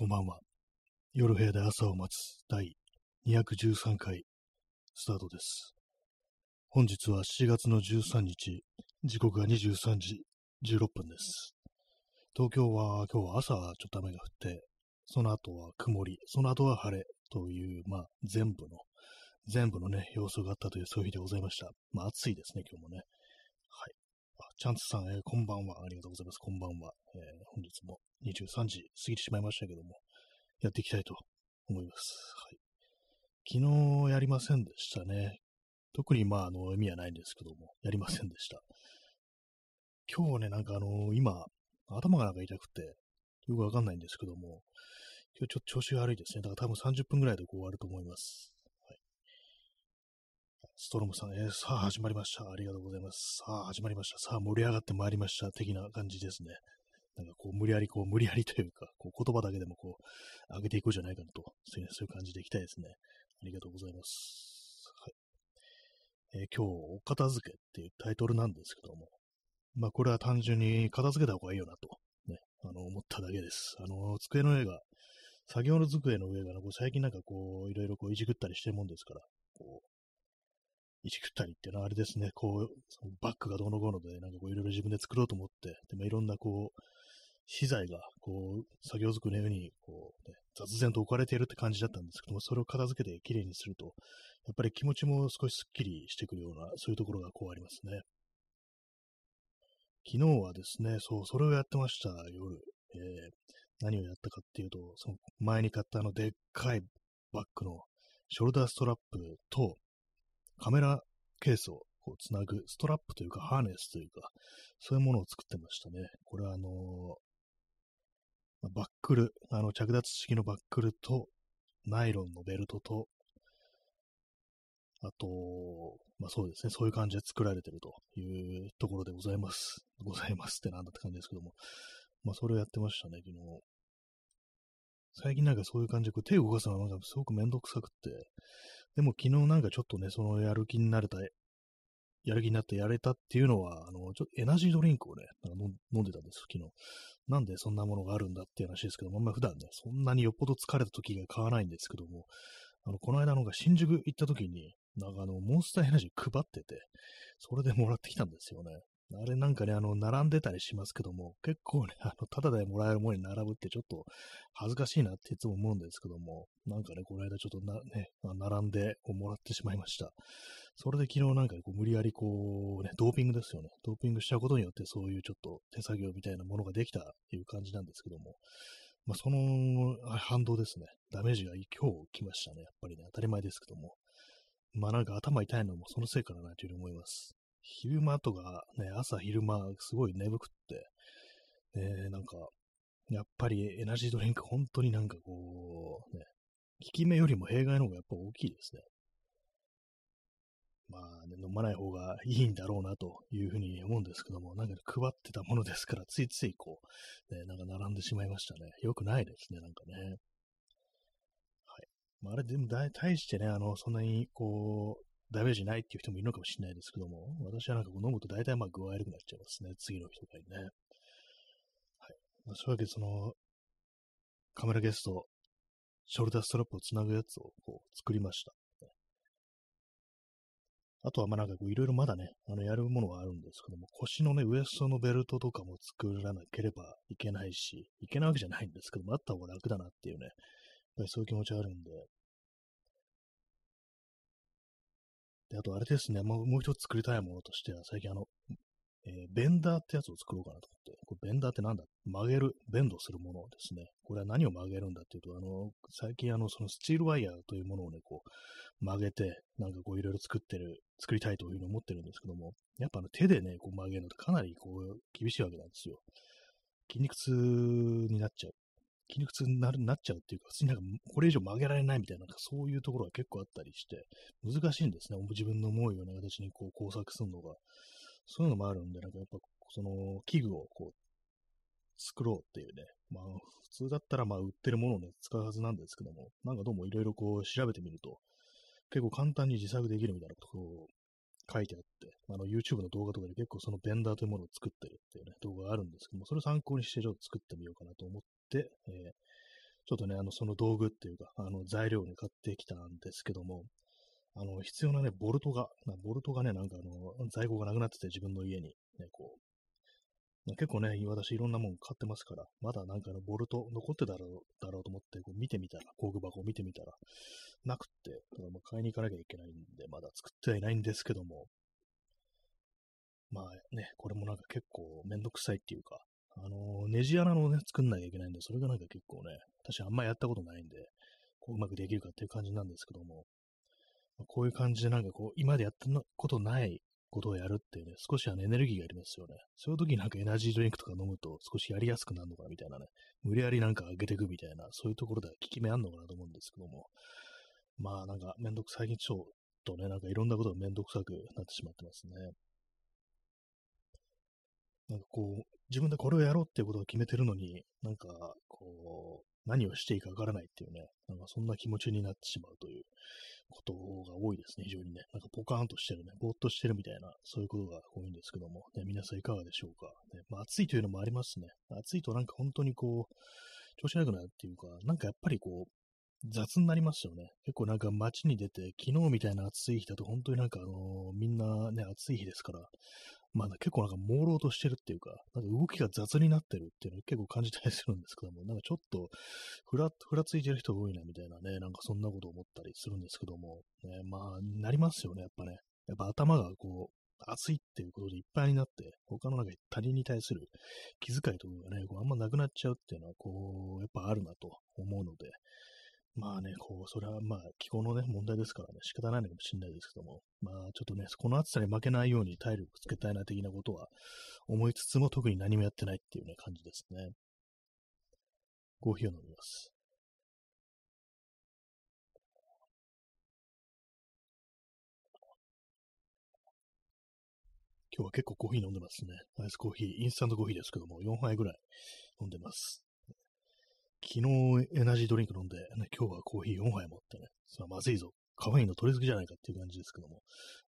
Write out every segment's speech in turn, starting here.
こんばんは。夜部屋で朝を待つ第213回スタートです。本日は7月の13日、時刻が23時16分です。東京は今日は朝はちょっと雨が降って、その後は曇り、その後は晴れという、まあ全部の、全部のね、様子があったというそういう日でございました。まあ暑いですね、今日もね。チャンツさん、えーこんばんは。ありがとうございます。こんばんは。えー本日も23時過ぎてしまいましたけども、やっていきたいと思います。はい。昨日やりませんでしたね。特にまあ、あの、意味はないんですけども、やりませんでした。今日ね、なんかあの、今、頭がなんか痛くて、よくわかんないんですけども、今日ちょっと調子が悪いですね。だから多分30分ぐらいでこう終わると思います。ストロムさん、えーさあ始まりました。ありがとうございます。さあ始まりました。さあ盛り上がってまいりました。的な感じですね。なんかこう無理やりこう無理やりというか、こう言葉だけでもこう上げていこうじゃないかなと、そういう感じでいきたいですね。ありがとうございます。はい。えー今日、お片付けっていうタイトルなんですけども、まあこれは単純に片付けた方がいいよなと、ね、あの思っただけです。あの、机の上が、作業の机の上がね、こう最近なんかこう、いろいろこういじくったりしてるもんですから、こう、いじくったりっていうのはあれですね、こう、そのバッグがどうのこうので、なんかこういろいろ自分で作ろうと思って、でもいろんなこう、資材が、こう、作業机の上に、こう、ね、雑然と置かれているって感じだったんですけども、それを片付けてきれいにすると、やっぱり気持ちも少しスッキリしてくるような、そういうところがこうありますね。昨日はですね、そう、それをやってました、夜。えー何をやったかっていうと、その前に買ったあのでっかいバッグのショルダーストラップとカメラケースをこうつなぐストラップというかハーネスというか、そういうものを作ってましたね。これはあのーバックル、あの着脱式のバックルとナイロンのベルトと、あと、まあそうですね、そういう感じで作られてるというところでございます。ございますってなんだって感じですけども。まあそれをやってましたね、昨日。最近なんかそういう感じでこう手を動かすのがなんかすごくめんどくさくって、でも昨日なんかちょっとね、そのやる気になれた、やる気になってやれたっていうのは、あの、ちょっとエナジードリンクをね、なんか飲んでたんです、昨日。なんでそんなものがあるんだっていう話ですけども、あんま普段ね、そんなによっぽど疲れた時が買わないんですけども、あの、この間のが新宿行った時に、なんかあの、モンスターエナジー配ってて、それでもらってきたんですよね。あれなんかね、あの、並んでたりしますけども、結構ね、あの、ただでもらえるものに並ぶってちょっと恥ずかしいなっていつも思うんですけども、なんかね、この間ちょっとな、ね、並んでこうもらってしまいました。それで昨日なんかこう無理やりこう、ね、ドーピングですよね。ドーピングしたことによってそういうちょっと手作業みたいなものができたっていう感じなんですけども、まあ、その反動ですね。ダメージが今日来ましたね。やっぱりね、当たり前ですけども。まあなんか頭痛いのもそのせいかなというふうに思います。昼間とかね、朝昼間すごい眠くって、ね、なんか、やっぱりエナジードリンク本当になんかこう、ね、効き目よりも弊害の方がやっぱ大きいですね。まあ、ね、飲まない方がいいんだろうなというふうに思うんですけども、なんか配ってたものですから、ついついこう、ね、なんか並んでしまいましたね。よくないですね、なんかね。はい。まあ、あれでも大大してね、あの、そんなにこう、ダメージないっていう人もいるのかもしれないですけども、私はなんかこう飲むと大体まあ具合悪くなっちゃいますね。次の日とかにね。はい。まあ、そういうわけで、その、カメラゲスト、ショルダーストラップをつなぐやつをこう作りました。あとはまあなんかこういろいろまだね、あのやるものはあるんですけども、腰のね、ウエストのベルトとかも作らなければいけないし、いけないわけじゃないんですけども、あった方が楽だなっていうね、やっぱりそういう気持ちがあるんで。で、あとあれですね、もうもう一つ作りたいものとしては、最近あの、えーベンダーってやつを作ろうかなと思って、これベンダーってなんだ？曲げる、ベンドするものですね。これは何を曲げるんだっていうと、あの、最近あの、そのスチールワイヤーというものをね、こう、曲げて、なんかこういろいろ作ってる、作りたいというふうに思ってるんですけども、やっぱあの手でね、こう曲げるのってかなりこう、厳しいわけなんですよ。筋肉痛になっちゃう。筋肉痛になるなっちゃうっていうか、普通になんかこれ以上曲げられないみたいな、なんかそういうところが結構あったりして、難しいんですね。自分の思うような形にこう工作するのが。そういうのもあるんで、なんかやっぱその器具をこう作ろうっていうね、まあ普通だったらまあ売ってるものをね、使うはずなんですけども、なんかどうもいろいろこう調べてみると、結構簡単に自作できるみたいなことを書いてあって、あの YouTube の動画とかで結構そのベンダーというものを作ってるっていうね、動画があるんですけども、それを参考にしてちょっと作ってみようかなと思っ、えーちょっとね、あの、その道具っていうか、あの、材料を、買ってきたんですけども、あの、必要なね、ボルトが、ボルトがね、なんかあの、在庫がなくなってて、自分の家に、ね、こう、結構ね、私いろんなもん買ってますから、まだなんかのボルト残ってたろうだろうと思って、こう見てみたら、工具箱を見てみたら、なくって、ま買いに行かなきゃいけないんで、まだ作ってはいないんですけども、まあね、これもなんか結構めんどくさいっていうか、あの、ネジ穴のね、作んなきゃいけないんで、それがなんか結構ね、私あんまやったことないんで、こううまくできるかっていう感じなんですけども、こういう感じでなんかこう、今までやったことないことをやるっていうね、少しあのエネルギーがありますよね。そういう時になんかエナジードリンクとか飲むと少しやりやすくなるのかなみたいなね、無理やりなんか上げていくみたいな、そういうところでは効き目あんのかなと思うんですけども、まあなんかめんどく、最近ちょっとね、なんかいろんなことがめんどくさくなってしまってますね。なんかこう、自分でこれをやろうっていうことを決めてるのに、なんか、こう、何をしていいかわからないっていうね、なんかそんな気持ちになってしまうということが多いですね、非常にね。なんかポカーンとしてるね、ぼーっとしてるみたいな、そういうことが多いんですけども、ね、皆さんいかがでしょうか。ねまあ、暑いというのもありますね。暑いとなんか本当にこう、調子悪くなるっていうか、なんかやっぱりこう、雑になりますよね。結構なんか街に出て、昨日みたいな暑い日だと本当になんかあのー、みんなね、暑い日ですから、まあ、結構なんか朦朧としてるっていうか、なんか動きが雑になってるっていうのを結構感じたりするんですけども、なんかちょっとふら、ふらついてる人多いなみたいなね、なんかそんなこと思ったりするんですけども、ね、まあ、なりますよね、やっぱね。やっぱ頭がこう、熱いっていうことでいっぱいになって、他のなんか他人に対する気遣いとかがね、こうあんまなくなっちゃうっていうのは、こう、やっぱあるなと思うので、まあね、こう、それはまあ、気候のね、問題ですからね、仕方ないのかもしれないですけども、まあ、ちょっとね、この暑さに負けないように体力つけたいな的なことは思いつつも、特に何もやってないっていうね、感じですね。コーヒーを飲みます。今日は結構コーヒー飲んでますね。アイスコーヒー、インスタントコーヒーですけども、4杯ぐらい飲んでます。昨日エナジードリンク飲んで、ね、今日はコーヒー4杯持ってね、それはまずいぞ。カフェインの取りすぎじゃないかっていう感じですけども、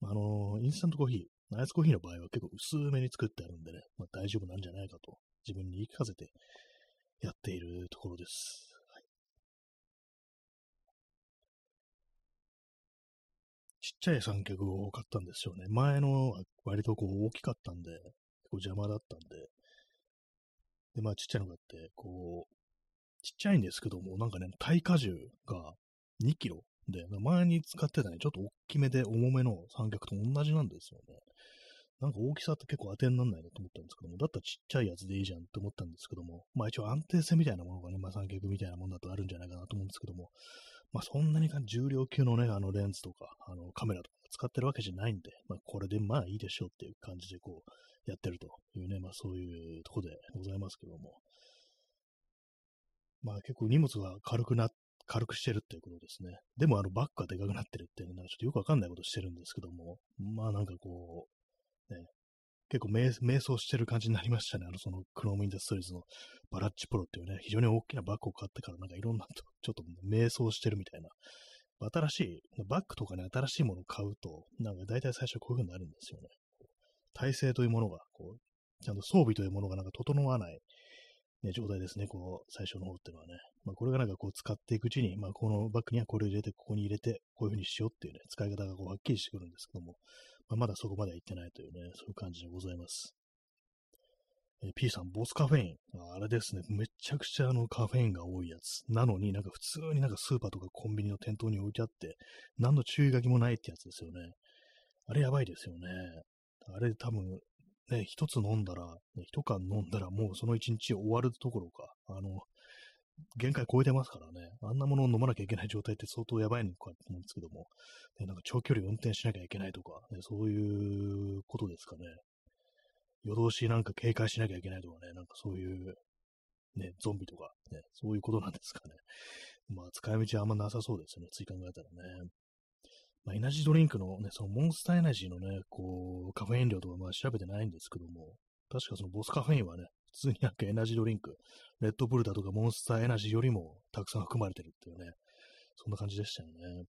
あのー、インスタントコーヒー、アイスコーヒーの場合は結構薄めに作ってあるんでね、まあ、大丈夫なんじゃないかと自分に言い聞かせてやっているところです。はい、ちっちゃい三脚を買ったんですよね。前のは割とこう大きかったんで、結構邪魔だったんで、で、まあちっちゃいのがあって、こう、ちっちゃいんですけども、なんかね、耐荷重が2キロで、前に使ってたね、ちょっと大きめで重めの三脚と同じなんですよね。なんか大きさって結構当てにならないなと思ったんですけども、だったらちっちゃいやつでいいじゃんって思ったんですけども、まあ一応安定性みたいなものがね、まあ三脚みたいなものだとあるんじゃないかなと思うんですけども、まあそんなに重量級のね、あのレンズとか、あのカメラとか使ってるわけじゃないんで、まあこれでまあいいでしょうっていう感じでこうやってるというね、まあそういうとこでございますけども、まあ結構荷物が軽くな、軽くしてるっていうことですね。でもあのバッグがでかくなってるっていうのはちょっとよくわかんないことしてるんですけども、まあなんかこう、ね、結構迷走してる感じになりましたね。あの、そのクロームインダストリーズのバラッチプロっていうね、非常に大きなバッグを買ってからなんかいろんなと、ちょっと迷走してるみたいな。新しい、バッグとかね、新しいものを買うと、なんか大体最初こういう風になるんですよね。体制というものが、こう、ちゃんと装備というものがなんか整わないね、状態ですね、こう、最初の方っていうのはね。まあ、これがなんかこう使っていくうちに、まあ、このバッグにはこれを入れて、ここに入れて、こういう風にしようっていうね、使い方がこうはっきりしてくるんですけども、まあ、まだそこまでは行ってないというね、そういう感じでございます。え、P さん、ボスカフェイン。あれですね、めちゃくちゃあのカフェインが多いやつ。なのになんか普通になんかスーパーとかコンビニの店頭に置いてあって、何の注意書きもないってやつですよね。あれやばいですよね。あれ多分、ね、一つ飲んだら、一缶飲んだらもうその一日終わるところか、あの、限界超えてますからね、あんなものを飲まなきゃいけない状態って相当やばいのかと思うんですけども、ね、なんか長距離運転しなきゃいけないとか、ね、そういうことですかね。夜通しなんか警戒しなきゃいけないとかね、なんかそういう、ね、ゾンビとか、ね、そういうことなんですかね。まあ、使い道はあんまなさそうですよね、つい考えたらね。まあ、エナジードリンクのね、そのモンスターエナジーのね、こう、カフェイン量とかまあ調べてないんですけども、確かそのボスカフェインはね、普通になんかエナジードリンク、レッドブルだとかモンスターエナジーよりもたくさん含まれてるっていうね、そんな感じでしたよね。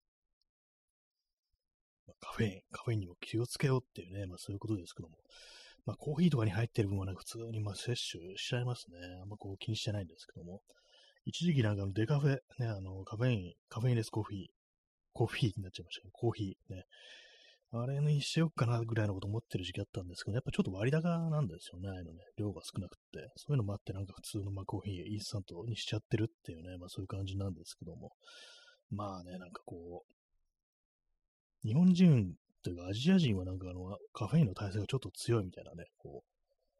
まあ、カフェイン、カフェインにも気をつけようっていうね、まあそういうことですけども、まあコーヒーとかに入ってる分はね、普通にまあ摂取しちゃいますね。あんまこう気にしてないんですけども、一時期なんかデカフェ、ね、あの、カフェイン、カフェインレスコーヒー、コーヒーになっちゃいましたけど、コーヒーね。あれにしよっかなぐらいのこと思ってる時期あったんですけど、やっぱちょっと割高なんですよね、あのね。量が少なくて。そういうのもあって、なんか普通のまコーヒー、インスタントにしちゃってるっていうね、まあそういう感じなんですけども。まあね、なんかこう、日本人というかアジア人はなんかあの、カフェインの耐性がちょっと強いみたいなね、こ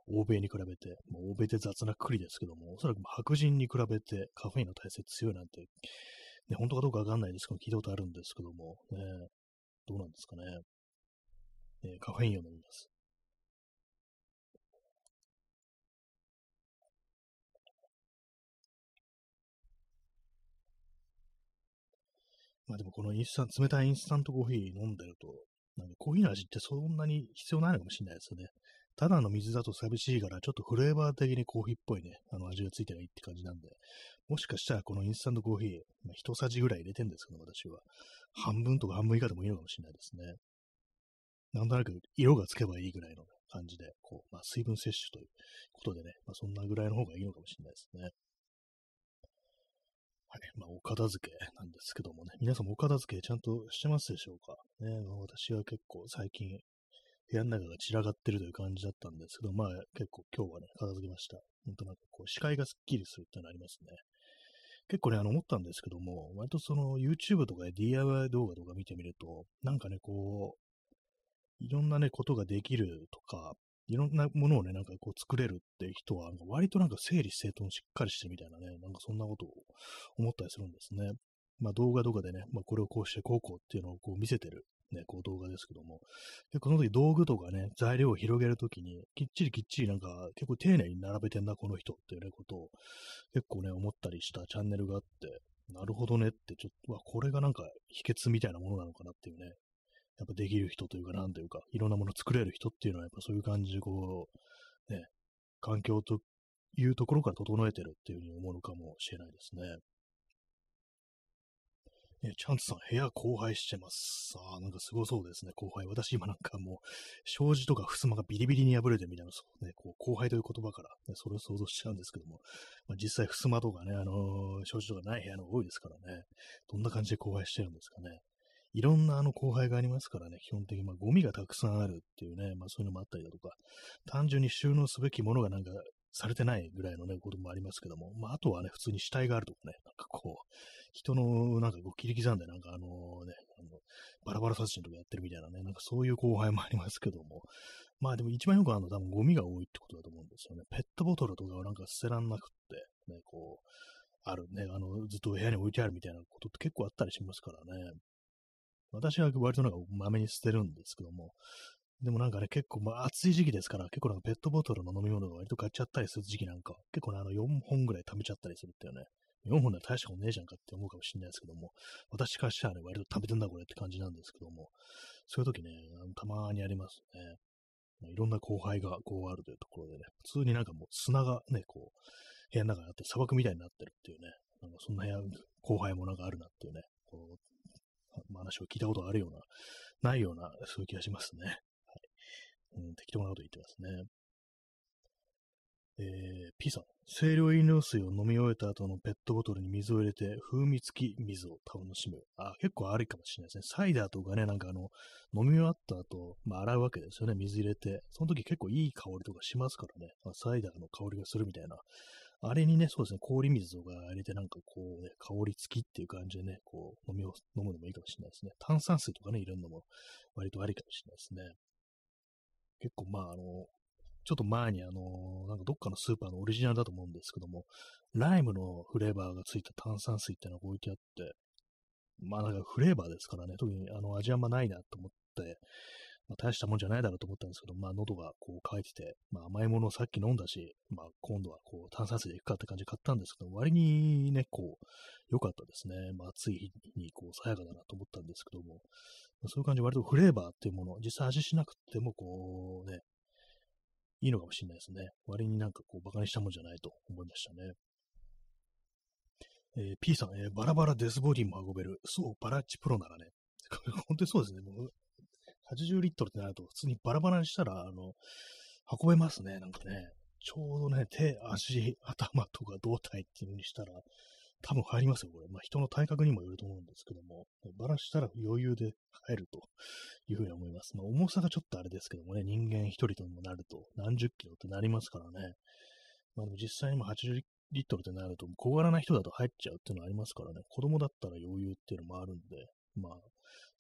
う、欧米に比べて、まあ、欧米って雑なくくりですけども、おそらく白人に比べてカフェインの耐性強いなんて、ね、本当かどうかわかんないですけど、聞いたことあるんですけども、ね、どうなんですかね。えー、カフェインを飲みます。まあでもこのインスタント、冷たいインスタントコーヒー飲んでると、なんかコーヒーの味ってそんなに必要ないのかもしれないですよね。ただの水だと寂しいから、ちょっとフレーバー的にコーヒーっぽいね、あの味がついてらいいって感じなんで、もしかしたらこのインスタントコーヒー、まあ、一さじぐらい入れてんですけど、私は。半分とか半分以下でもいいのかもしれないですね。なんとなく色がつけばいいぐらいの感じで、こう、まあ、水分摂取ということでね、まあ、そんなぐらいの方がいいのかもしれないですね。はい。まあ、お片付けなんですけどもね、皆さんもお片付けちゃんとしてますでしょうか？ね、まあ、私は結構最近、部屋の中が散らかってるという感じだったんですけど、まあ、結構今日はね、片付けました。ほんとなんかこう、視界がスッキリするってのありますね。結構ね、あの、思ったんですけども、割とその YouTube とかで DIY 動画とか見てみると、なんかね、こう、いろんなね、ことができるとか、いろんなものをね、なんかこう作れるって人は、割となんか整理整頓しっかりしてみたいなね、なんかそんなことを思ったりするんですね。まあ動画とかでね、まあこれをこうしてこうこうっていうのをこう見せてるね、こう動画ですけども、結構その時道具とかね、材料を広げるときに、きっちりきっちりなんか結構丁寧に並べてんな、この人っていうね、ことを結構ね、思ったりしたチャンネルがあって、なるほどねって、ちょっと、これがなんか秘訣みたいなものなのかなっていうね、やっぱできる人というか、なんというか、いろんなもの作れる人っていうのは、やっぱそういう感じで、こう、ね、環境というところから整えてるっていうふうに思うのかもしれないですね。え、チャンツさん、部屋荒廃してます。さあ、なんかすごそうですね、荒廃。私今なんかもう、障子とか襖がビリビリに破れてみたいな、そうね、こう、荒廃という言葉から、ね、それを想像しちゃうんですけども、まあ、実際襖とかね、あのー、障子とかない部屋の多いですからね、どんな感じで荒廃してるんですかね。いろんなあの後輩がありますからね、基本的に、まあ、ゴミがたくさんあるっていうね、まあそういうのもあったりだとか、単純に収納すべきものがなんかされてないぐらいのね、こともありますけども、まああとはね、普通に死体があるとかね、なんかこう、人のなんかこう切り刻んでなんかあのね、あのバラバラ殺人とかやってるみたいなね、なんかそういう後輩もありますけども、まあでも一番よくあるの多分ゴミが多いってことだと思うんですよね。ペットボトルとかはなんか捨てらんなくって、ね、こう、あるね、あの、ずっと部屋に置いてあるみたいなことって結構あったりしますからね。私は割となんかまめに捨てるんですけども、でもなんかね、結構まあ暑い時期ですから、結構なんかペットボトルの飲み物が割と買っちゃったりする時期なんか、結構ね、あの4本ぐらい貯めちゃったりするっていうね、4本で大したことねえじゃんかって思うかもしれないですけども、私からしたらね、割と食べてんだこれって感じなんですけども、そういう時ね、たまにありますね。いろんな後輩がこうあるというところでね、普通になんかもう砂がね、こう、部屋の中にあって砂漠みたいになってるっていうね、なんかそんな部屋、後輩もなんかあるなっていうね、こう話を聞いたことがあるような、ないような、そういう気がしますね。うん、適当なこと言ってますね。えー、P さん、清涼飲料水を飲み終えた後のペットボトルに水を入れて、風味付き水を楽しむ。あ、結構ありかもしれないですね。サイダーとかね、なんかあの、飲み終わった後、まあ洗うわけですよね、水入れて。その時結構いい香りとかしますからね。まあ、サイダーの香りがするみたいなあれにね、そうですね、氷水とか入れてなんかこうね、香り付きっていう感じでね、こう、飲みを、飲むのもいいかもしれないですね。炭酸水とかね、入れるのも割とありかもしれないですね。結構まあ、あの、ちょっと前にあの、なんかどっかのスーパーのオリジナルだと思うんですけども、ライムのフレーバーがついた炭酸水ってのが置いてあって、まあなんかフレーバーですからね、特にあの味あんまないなと思って、まあ、大したもんじゃないだろうと思ったんですけど、まあ、喉がこう乾いてて、まあ、甘いものをさっき飲んだし、まあ、今度はこう炭酸水でいくかって感じで買ったんですけど、割にね、こう、良かったですね。まあ、暑い日にこう、爽やかだなと思ったんですけども、まあ、そういう感じで割とフレーバーっていうもの、実際味しなくても、こうね、いいのかもしれないですね。割になんかこう、馬鹿にしたもんじゃないと思いましたね。えー、P さん、えー、バラバラデスボディも運べる。そう、バラッチプロならね。本当にそうですね。もう80リットルってなると、普通にバラバラにしたら、あの、運べますね、なんかね。ちょうどね、手、足、頭とか胴体っていう風にしたら、多分入りますよ、これ。まあ、人の体格にもよると思うんですけども、バラしたら余裕で入るというふうに思います。まあ、重さがちょっとあれですけどもね、人間一人ともなると何十キロってなりますからね。まあ、でも実際にも80リットルってなると、小柄な人だと入っちゃうっていうのはありますからね、子供だったら余裕っていうのもあるんで、まあ、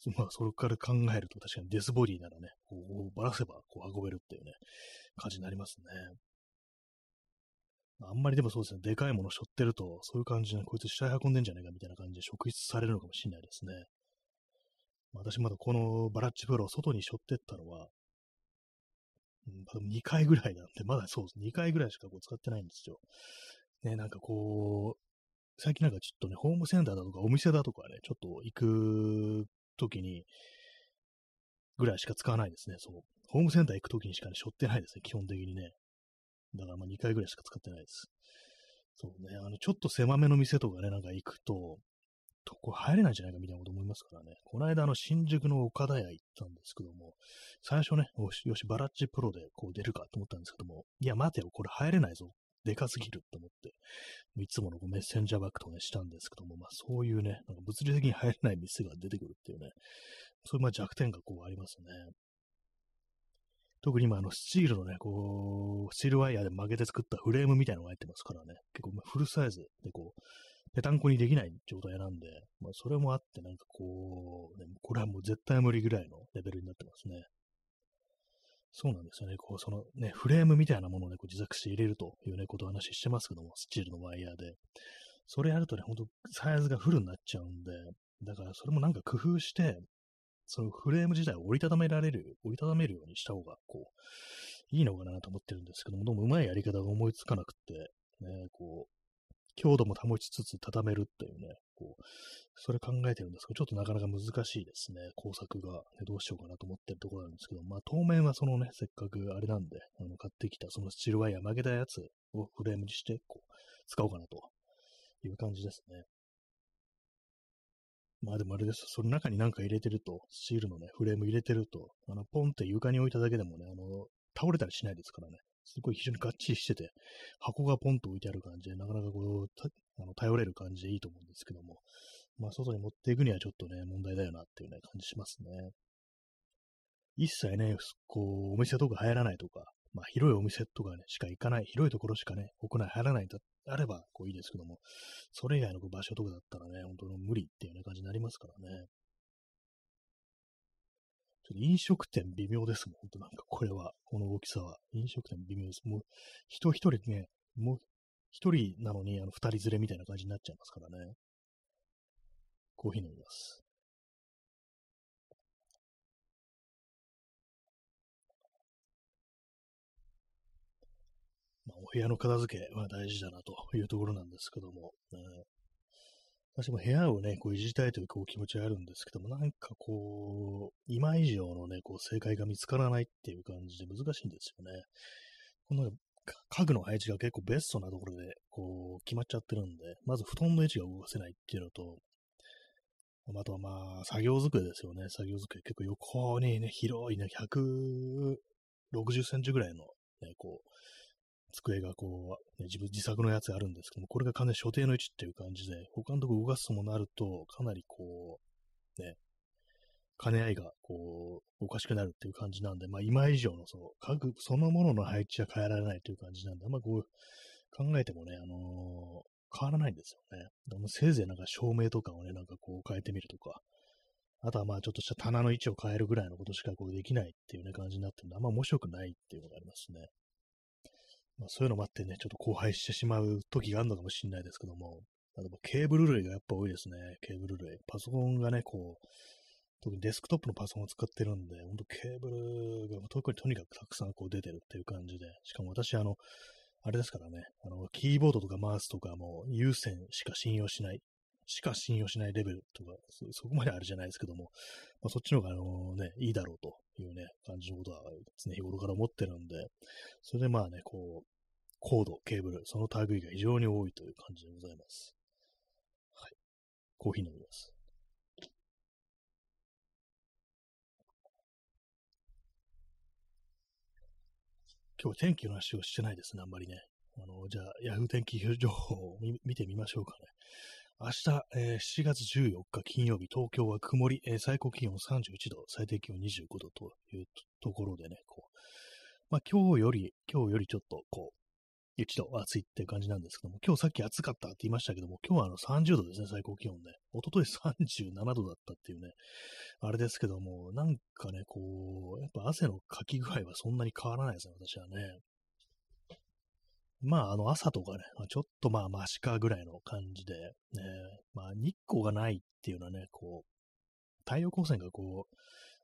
まあ、それから考えると確かにデスボディならね、こうばらせばこう運べるっていうね、感じになりますね。あんまりでもそうですね、でかいもの背負ってると、そういう感じで、こいつ死体運んでんじゃねえかみたいな感じで職質されるのかもしれないですね。私まだこのバラッチプロを外に背負ってったのは、うん、2回ぐらいなんで、まだそうです。2回ぐらいしかこう使ってないんですよ。ね、なんかこう、最近なんかちょっとね、ホームセンターだとかお店だとかね、ちょっと行く時に、ぐらいしか使わないですね。そう。ホームセンター行く時にしかね、背負ってないですね、基本的にね。だからまあ2回ぐらいしか使ってないです。そうね、あの、ちょっと狭めの店とかね、なんか行くと、とこ入れないんじゃないかみたいなこと思いますからね。この間、あの、新宿の岡田屋行ったんですけども、最初ね、よし、よし、バラッチプロでこう出るかと思ったんですけども、いや、待てよ、これ入れないぞ。でかすぎると思って、いつものメッセンジャーバックとかね、したんですけども、まあそういうね、なんか物理的に入れない店が出てくるっていうね、そういうまあ弱点がこうありますね。特に今、あの、スチールのね、こう、スチールワイヤーで曲げて作ったフレームみたいなのが入ってますからね、結構フルサイズでこう、ぺたんこにできない状態なんで、まあ、それもあって、なんかこう、ね、これはもう絶対無理ぐらいのレベルになってますね。そうなんですよね。こう、そのね、フレームみたいなものをね、こう自作して入れるというね、ことを話してますけども、スチールのワイヤーで。それやるとね、ほんとサイズがフルになっちゃうんで、だからそれもなんか工夫して、そのフレーム自体を折りたためられる、折りたためるようにした方が、こう、いいのかなと思ってるんですけども、どうもうまいやり方が思いつかなくて、ね、こう、強度も保ちつつ畳めるっていうね、こう、それ考えてるんですけど、ちょっとなかなか難しいですね。工作が、ね、どうしようかなと思ってるところなんですけど、まあ当面はそのね、せっかくあれなんで、あの買ってきたそのスチールワイヤー曲げたやつをフレームにして、こう、使おうかなという感じですね。まあでもあれです。その中になんか入れてると、スチールのね、フレーム入れてると、あの、ポンって床に置いただけでもね、あの、倒れたりしないですからね。すごい非常にがっちりしてて、箱がポンと置いてある感じで、なかなかこう、あの頼れる感じでいいと思うんですけども、まあ、外に持っていくにはちょっとね、問題だよなっていうね、感じしますね。一切ね、こう、お店とか入らないとか、まあ、広いお店とかね、しか行かない、広いところしかね、屋内入らないんだあれば、こういいですけども、それ以外の場所とかだったらね、本当に無理っていうね、感じになりますからね。飲食店微妙ですもん、本当なんかこれは、この大きさは。飲食店微妙です。もう、人一人ね、もう一人なのに、あの、二人連れみたいな感じになっちゃいますからね。コーヒー飲みます。まあ、お部屋の片付けは大事だなというところなんですけども、ね、私も部屋をね、こういじりたいというこう気持ちはあるんですけども、なんかこう、今以上のね、こう正解が見つからないっていう感じで難しいんですよね。この家具の配置が結構ベストなところで、こう、決まっちゃってるんで、まず布団の位置が動かせないっていうのと、あとはまあ、作業机ですよね。作業机。結構横にね、広いね、160センチぐらいの、ね、こう、机がこう、ね、自分自作のやつあるんですけども、これが完全に所定の位置っていう感じで、他のとこ動かすともなると、かなりこう、ね、兼ね合いが、こう、おかしくなるっていう感じなんで、まあ、今以上の、そう、家具そのものの配置は変えられないという感じなんで、あんまこう、考えてもね、あのー、変わらないんですよね。でもせいぜいなんか照明とかをね、なんかこう変えてみるとか、あとはまあちょっとした棚の位置を変えるぐらいのことしかこうできないっていうね感じになってるんで、あんま面白くないっていうのがありますね。まあそういうのもあってね、ちょっと荒廃してしまう時があるのかもしれないですけども、あとケーブル類がやっぱ多いですね。ケーブル類。パソコンがね、こう、特にデスクトップのパソコンを使ってるんで、ほんとケーブルが特にとにかくたくさんこう出てるっていう感じで、しかも私、あの、あれですからね、あの、キーボードとかマウスとかも有線しか信用しない、しか信用しないレベルとか、そこまであれじゃないですけども、まあ、そっちの方が、あのね、いいだろうというね、感じのことは常日頃から思ってるんで、それでまあね、こう、コード、ケーブル、その類が非常に多いという感じでございます。はい。コーヒー飲みます。今日天気の話をしてないですね、あんまりね。あの、じゃあ、ヤフー天気情報を見てみましょうかね。明日、えー、7月14日金曜日、東京は曇り、えー、最高気温31度、最低気温25度というところでね、こう、まあ今日より、今日よりちょっとこう、1度暑いって感じなんですけども、今日さっき暑かったって言いましたけども、今日はあの30度ですね、最高気温ね。一昨日37度だったっていうね、あれですけども、なんかね、こう、やっぱ汗のかき具合はそんなに変わらないですね、私はね。まあ、あの、朝とかね、ちょっとまあ、マシかぐらいの感じで、ね、まあ、日光がないっていうのはね、こう、太陽光線がこう、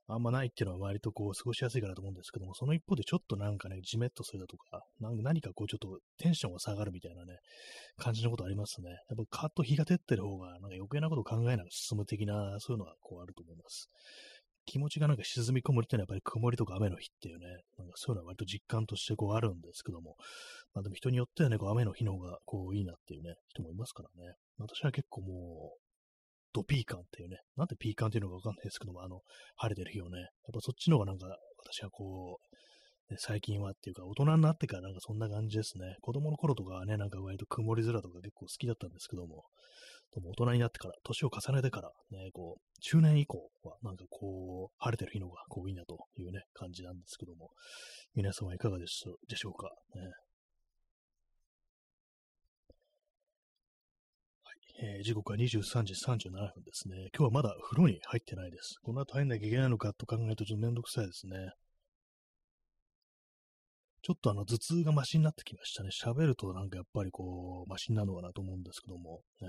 あんまないっていうのは割とこう、過ごしやすいかなと思うんですけども、その一方でちょっとなんかね、じめっとするだとか、何かこう、ちょっとテンションが下がるみたいなね、感じのことありますね。やっぱカッと日が照ってる方が、なんか余計なことを考えなく進む的な、そういうのはこうあると思います。気持ちがなんか沈み込むっていうのはやっぱり曇りとか雨の日っていうね、なんかそういうのは割と実感としてこうあるんですけども、まあでも人によってはね、こう雨の日の方がこういいなっていうね、人もいますからね。私は結構もう、ドピーカンっていうね、なんでピーカンっていうのかわかんないですけども、あの、晴れてる日をね、やっぱそっちの方がなんか私はこう、最近はっていうか、大人になってからなんかそんな感じですね。子供の頃とかはね、なんか割と曇り空とか結構好きだったんですけども、大人になってから、年を重ねてから、ね、こう、中年以降は、なんかこう、晴れてる日の方がこういいなというね、感じなんですけども、皆様いかがでしょうか、ねはい。えー、時刻は23時37分ですね。今日はまだ風呂に入ってないです。この後入んなきゃいけないのかと考えるとちょっとめんどくさいですね。ちょっとあの頭痛がマシになってきましたね。喋るとなんかやっぱりこう、マシになるのかなと思うんですけども。ね、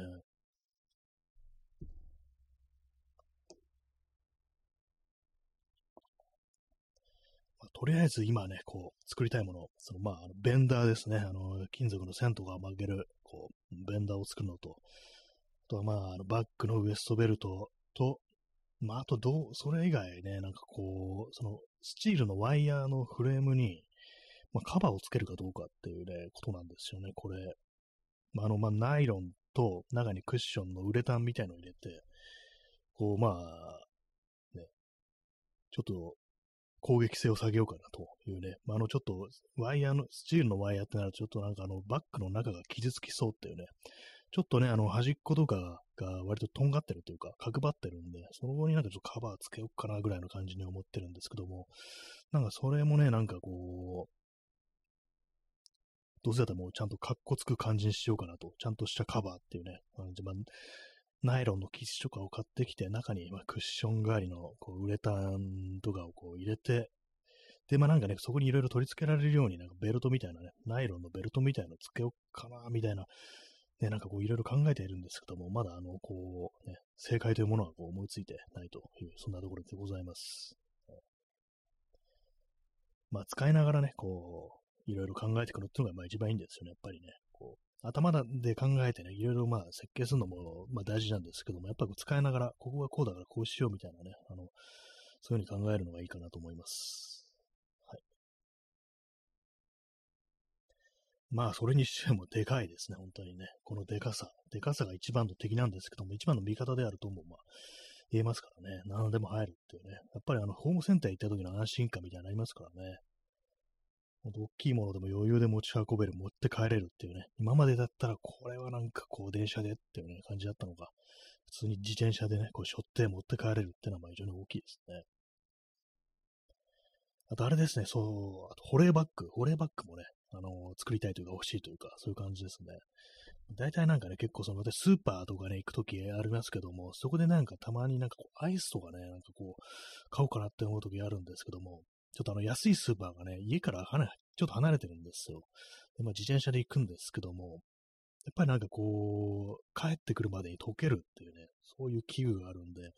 とりあえず今ね、こう、作りたいもの、そのまあ、あのベンダーですね。あの、金属の線とか曲げる、こう、ベンダーを作るのと、あとはまあ、あのバッグのウエストベルトと、まあ、あとどう、それ以外ね、なんかこう、その、スチールのワイヤーのフレームに、まあ、カバーをつけるかどうかっていうね、ことなんですよね、これ。まあ、あの、まあ、ナイロンと中にクッションのウレタンみたいのを入れて、こう、まあ、ね、ちょっと攻撃性を下げようかなというね、まあ、あの、ちょっと、ワイヤーの、スチールのワイヤーってなると、ちょっとなんかあの、バッグの中が傷つきそうっていうね、ちょっとね、あの、端っことかが割ととんがってるというか、角張ってるんで、その後になんかちょっとカバーつけようかなぐらいの感じに思ってるんですけども、なんかそれもね、なんかこう、どうせだったらもうちゃんとカッコつく感じにしようかなと、ちゃんとしたカバーっていうね、まあ、ナイロンの生地とかを買ってきて、中にまクッション代わりのこうウレタンとかをこう入れて、で、まあなんかね、そこにいろいろ取り付けられるように、なんかベルトみたいなね、ナイロンのベルトみたいなのつけようかな、みたいな、ね、なんかこういろいろ考えているんですけども、まだあの、こう、ね、正解というものはこう思いついてないという、そんなところでございます。まあ使いながらね、こう、いろいろ考えてくるっていうのがまあ一番いいんですよね、やっぱりね。こう頭で考えてね、いろいろまあ設計するのもまあ大事なんですけども、やっぱり使いながら、ここがこうだからこうしようみたいなね、あの、そういうふうに考えるのがいいかなと思います。はい。まあ、それにしてもでかいですね、本当にね。このでかさ。でかさが一番の敵なんですけども、一番の味方であるとも、まあ、言えますからね。何でも入るっていうね。やっぱりあの、ホームセンター行った時の安心感みたいになりますからね。大きいものでも余裕で持ち運べる、持って帰れるっていうね。今までだったら、これはなんかこう、電車でっていうね、感じだったのが、普通に自転車でね、こう、背負って持って帰れるっていうのは、非常に大きいですね。あとあれですね、そう、あと保冷バッグ、保冷バッグもね、あの、作りたいというか欲しいというか、そういう感じですね。大体なんかね、結構その、私スーパーとかね、行くときありますけども、そこでなんかたまになんかこう、アイスとかね、なんかこう、買おうかなって思うときあるんですけども、ちょっとあの安いスーパーがね、家から離れちょっと離れてるんですよ。でまあ、自転車で行くんですけども、やっぱりなんかこう、帰ってくるまでに溶けるっていうね、そういう器具があるんで、や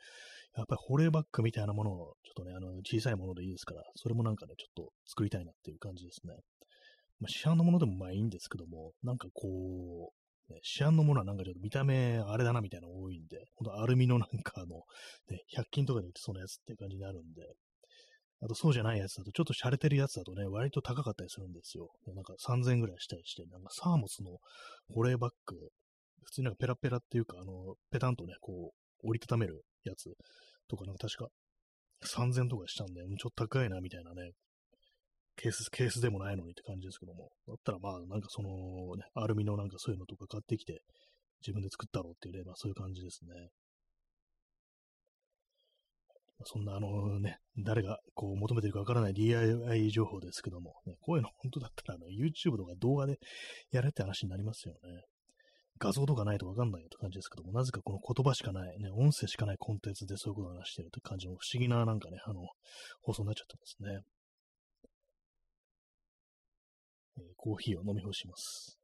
っぱり保冷バッグみたいなものを、ちょっとね、あの、小さいものでいいですから、それもなんかね、ちょっと作りたいなっていう感じですね。まあ、市販のものでもまあいいんですけども、なんかこう、ね、市販のものはなんかちょっと見た目あれだなみたいなの多いんで、ほんとアルミのなんかあの、ね、100均とかで売ってそうなやつっていう感じになるんで、あとそうじゃないやつだと、ちょっと洒落てるやつだとね、割と高かったりするんですよ。なんか3000円ぐらいしたりして、なんかサーモスの保冷バッグ、普通になんかペラペラっていうか、あの、ペタンとね、こう、折りたためるやつとか、なんか確か3000とかしたんで、ちょっと高いな、みたいなね、ケース、ケースでもないのにって感じですけども。だったらまあ、なんかそのね、アルミのなんかそういうのとか買ってきて、自分で作ったろうっていうね、まあそういう感じですね。そんなあのね、誰がこう求めてるかわからない DIY 情報ですけども、ね、こういうの本当だったらあの YouTube とか動画でやれって話になりますよね。画像とかないとわかんないよって感じですけども、なぜかこの言葉しかない、ね、音声しかないコンテンツでそういうことを話してるって感じの不思議ななんかね、あの、放送になっちゃってますね。えー、コーヒーを飲み干します。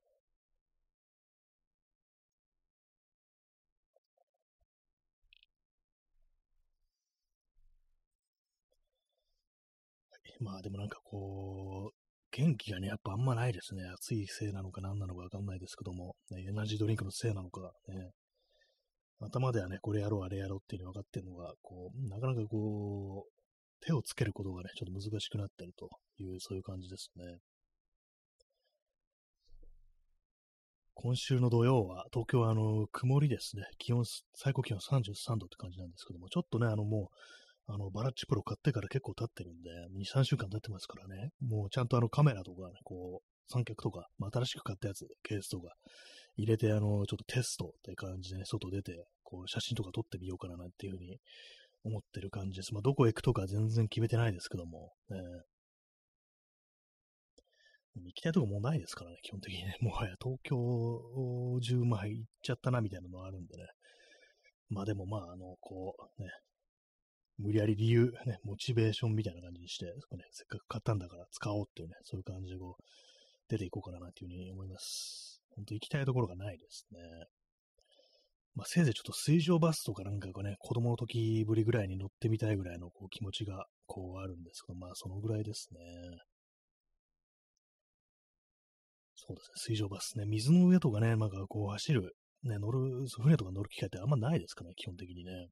まあでもなんかこう、元気がね、やっぱあんまないですね。暑いせいなのか何なのかわかんないですけども、ね、エナジードリンクのせいなのか、ね、頭ではね、これやろう、あれやろうっていうの分かってるのが、こう、なかなかこう、手をつけることがね、ちょっと難しくなってるという、そういう感じですね。今週の土曜は、東京はあの、曇りですね。気温、最高気温33度って感じなんですけども、ちょっとね、あのもう、あの、バラッチプロ買ってから結構経ってるんで、2、3週間経ってますからね、もうちゃんとあのカメラとかね、こう、三脚とか、まあ、新しく買ったやつ、ケースとか、入れて、あの、ちょっとテストって感じでね、外出て、こう、写真とか撮ってみようかななんていうふうに思ってる感じです。まあ、どこへ行くとか全然決めてないですけども、ね、行きたいとこもうないですからね、基本的にね。もはや東京中、まあ行っちゃったな、みたいなのがあるんでね。まあでもまあ、あの、こう、ね、無理やり理由、ね、モチベーションみたいな感じにして、ね、せっかく買ったんだから使おうっていうね、そういう感じでこう、出ていこうかなというふうに思います。本当行きたいところがないですね。まあ、せいぜいちょっと水上バスとかなんかがね、子供の時ぶりぐらいに乗ってみたいぐらいのこう気持ちがこうあるんですけど、まあそのぐらいですね。そうですね、水上バスね、水の上とかね、なんかこう走る、ね、乗る、船とか乗る機会ってあんまないですかね、基本的にね。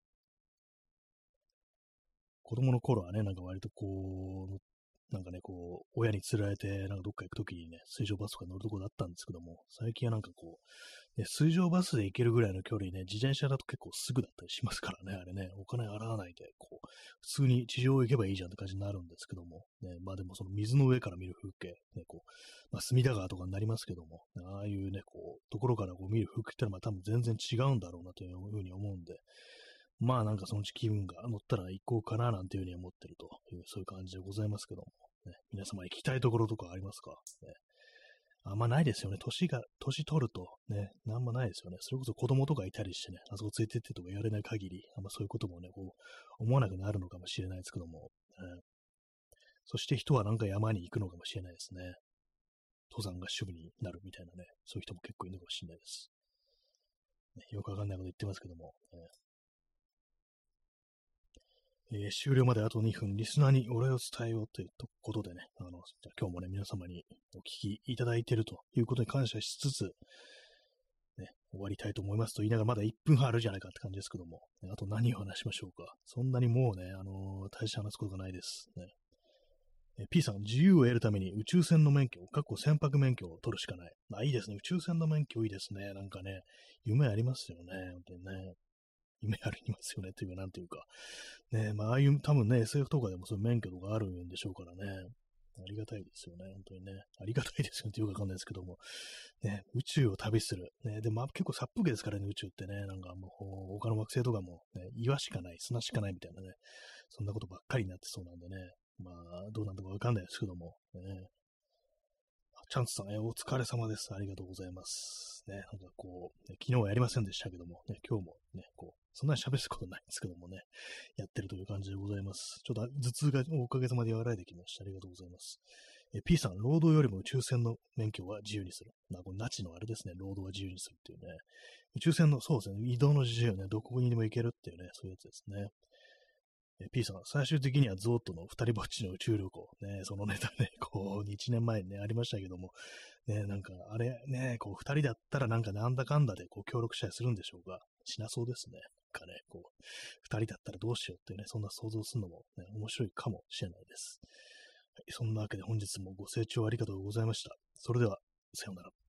子供の頃はね、なんか割とこう、なんかね、こう、親に連れられて、なんかどっか行くときにね、水上バスとか乗るとこだったんですけども、最近はなんかこう、ね、水上バスで行けるぐらいの距離ね、自転車だと結構すぐだったりしますからね、あれね、お金払わないで、こう、普通に地上行けばいいじゃんって感じになるんですけども、ね、まあでもその水の上から見る風景、ね、こう、まあ隅田川とかになりますけども、ああいうね、こう、ところからこう見る風景ってのはまあ多分全然違うんだろうなというふうに思うんで、まあなんかそのうち気分が乗ったら行こうかななんていうふうに思ってるという、そういう感じでございますけども、ね、皆様行きたいところとかありますか、ね、あんまないですよね。年が、年取ると。ね、なんもないですよね。それこそ子供とかいたりしてね、あそこついてってとか言われない限り、あんまそういうこともね、こう、思わなくなるのかもしれないですけども、ね、そして人はなんか山に行くのかもしれないですね。登山が趣味になるみたいなね、そういう人も結構いるのかもしれないです。ね、よくわかんないこと言ってますけども、ね、えー、終了まであと2分、リスナーにお礼を伝えようということでね、あの、じゃ今日もね、皆様にお聞きいただいているということに感謝しつつ、ね、終わりたいと思いますと言いながらまだ1分半あるじゃないかって感じですけども、ね、あと何を話しましょうか。そんなにもうね、あのー、大して話すことがないです。ね。え P さん、自由を得るために宇宙船の免許、過去船舶免許を取るしかない。あ、いいですね。宇宙船の免許いいですね。なんかね、夢ありますよね。本当にね。夢ありますよね。というか、なんというか。ねまあ、ああいう、多分ね、SF とかでもそういう免許とかあるんでしょうからね。ありがたいですよね。本当にね。ありがたいですよってよくわかんないですけども。ね、宇宙を旅する。ね、で、まあ結構殺風景ですからね、宇宙ってね。なんかもう、他の惑星とかも、ね、岩しかない、砂しかないみたいなね。そんなことばっかりになってそうなんでね。まあ、どうなんだかわかんないですけども。ね、チャンスさん、えお疲れ様です。ありがとうございます。ね、なんかこう、ね、昨日はやりませんでしたけども、ね、今日もね、こう、そんなに喋ることないんですけどもね、やってるという感じでございます。ちょっと頭痛がおかげさまで和らいできました。ありがとうございます。え P さん、労働よりも宇宙船の免許は自由にする。な、これ、ナチのあれですね、労働は自由にするっていうね。宇宙船の、そうですね、移動の自由ね、どこにでも行けるっていうね、そういうやつですね。P さん、最終的にはゾウとの二人ぼっちの宇宙旅行。ね、そのネタね、こう、1年前にね、ありましたけども、ね、なんか、あれ、ね、こう、二人だったらなんかなんだかんだで、こう、協力したりするんでしょうか。しなそうですね。かね、こう、二人だったらどうしようってね、そんな想像するのも、ね、面白いかもしれないです。はい、そんなわけで本日もご清聴ありがとうございました。それでは、さようなら。